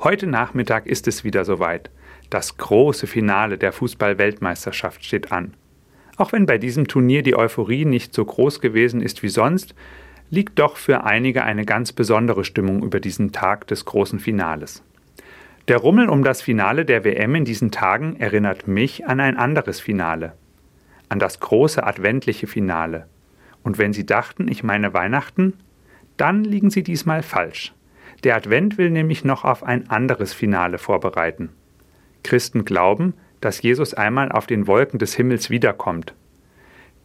Heute Nachmittag ist es wieder soweit. Das große Finale der Fußball-Weltmeisterschaft steht an. Auch wenn bei diesem Turnier die Euphorie nicht so groß gewesen ist wie sonst, liegt doch für einige eine ganz besondere Stimmung über diesen Tag des großen Finales. Der Rummel um das Finale der WM in diesen Tagen erinnert mich an ein anderes Finale, an das große adventliche Finale. Und wenn Sie dachten, ich meine Weihnachten, dann liegen Sie diesmal falsch. Der Advent will nämlich noch auf ein anderes Finale vorbereiten. Christen glauben, dass Jesus einmal auf den Wolken des Himmels wiederkommt.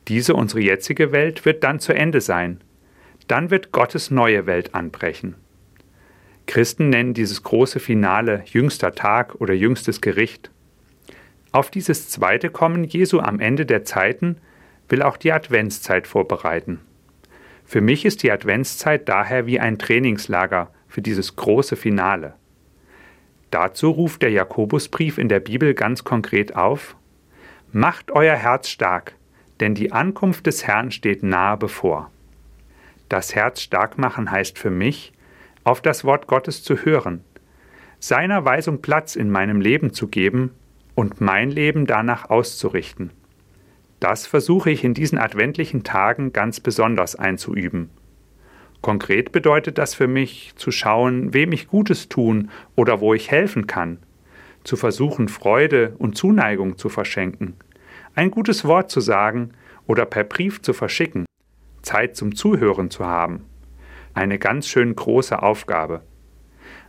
Diese unsere jetzige Welt wird dann zu Ende sein. Dann wird Gottes neue Welt anbrechen. Christen nennen dieses große Finale jüngster Tag oder jüngstes Gericht. Auf dieses zweite Kommen Jesu am Ende der Zeiten will auch die Adventszeit vorbereiten. Für mich ist die Adventszeit daher wie ein Trainingslager für dieses große Finale. Dazu ruft der Jakobusbrief in der Bibel ganz konkret auf Macht euer Herz stark, denn die Ankunft des Herrn steht nahe bevor. Das Herz stark machen heißt für mich, auf das Wort Gottes zu hören, seiner Weisung Platz in meinem Leben zu geben und mein Leben danach auszurichten. Das versuche ich in diesen adventlichen Tagen ganz besonders einzuüben. Konkret bedeutet das für mich, zu schauen, wem ich Gutes tun oder wo ich helfen kann, zu versuchen, Freude und Zuneigung zu verschenken, ein gutes Wort zu sagen oder per Brief zu verschicken, Zeit zum Zuhören zu haben eine ganz schön große Aufgabe.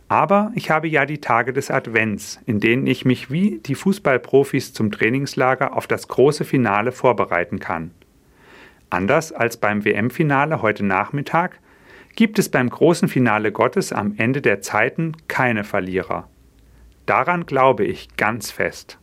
Aber ich habe ja die Tage des Advents, in denen ich mich wie die Fußballprofis zum Trainingslager auf das große Finale vorbereiten kann. Anders als beim WM-Finale heute Nachmittag gibt es beim großen Finale Gottes am Ende der Zeiten keine Verlierer. Daran glaube ich ganz fest.